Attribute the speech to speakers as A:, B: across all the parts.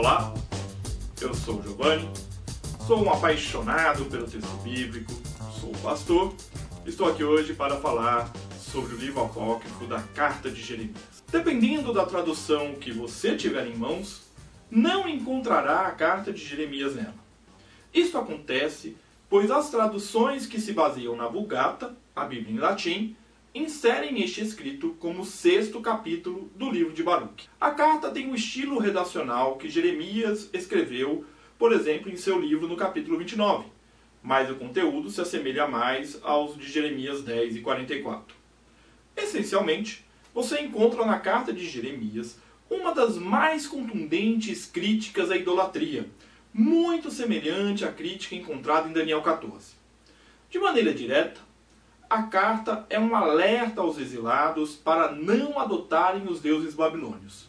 A: Olá, eu sou o Giovanni, sou um apaixonado pelo texto bíblico, sou pastor, estou aqui hoje para falar sobre o livro apócrifo da Carta de Jeremias. Dependendo da tradução que você tiver em mãos, não encontrará a Carta de Jeremias nela. Isso acontece pois as traduções que se baseiam na Vulgata, a Bíblia em latim, inserem este escrito como sexto capítulo do livro de Baruch. A carta tem o estilo redacional que Jeremias escreveu, por exemplo, em seu livro no capítulo 29, mas o conteúdo se assemelha mais aos de Jeremias 10 e 44. Essencialmente, você encontra na carta de Jeremias uma das mais contundentes críticas à idolatria, muito semelhante à crítica encontrada em Daniel 14. De maneira direta, a carta é um alerta aos exilados para não adotarem os deuses babilônios.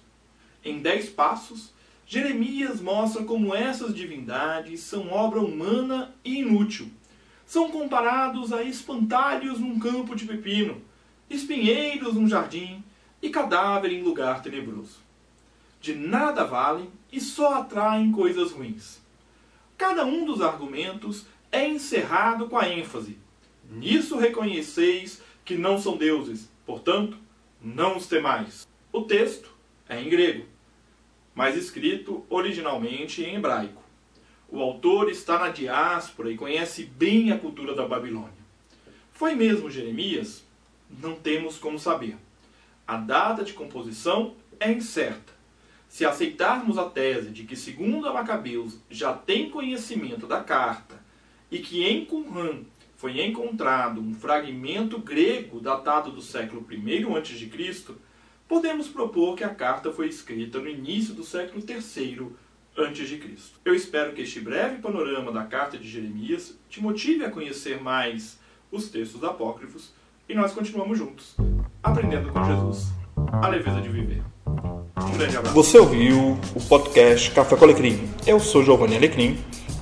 A: Em dez passos, Jeremias mostra como essas divindades são obra humana e inútil. São comparados a espantalhos num campo de pepino, espinheiros num jardim e cadáver em lugar tenebroso. De nada valem e só atraem coisas ruins. Cada um dos argumentos é encerrado com a ênfase Nisso reconheceis que não são deuses, portanto, não os temais. O texto é em grego, mas escrito originalmente em hebraico. O autor está na diáspora e conhece bem a cultura da Babilônia. Foi mesmo Jeremias? Não temos como saber. A data de composição é incerta. Se aceitarmos a tese de que, segundo a Macabeus, já tem conhecimento da carta e que em Qumran foi encontrado um fragmento grego datado do século I a.C., podemos propor que a carta foi escrita no início do século III a.C. Eu espero que este breve panorama da carta de Jeremias te motive a conhecer mais os textos apócrifos e nós continuamos juntos, aprendendo com Jesus a leveza de viver. Um grande abraço.
B: Você ouviu o podcast Café com Alecrim. Eu sou Giovanni Alecrim,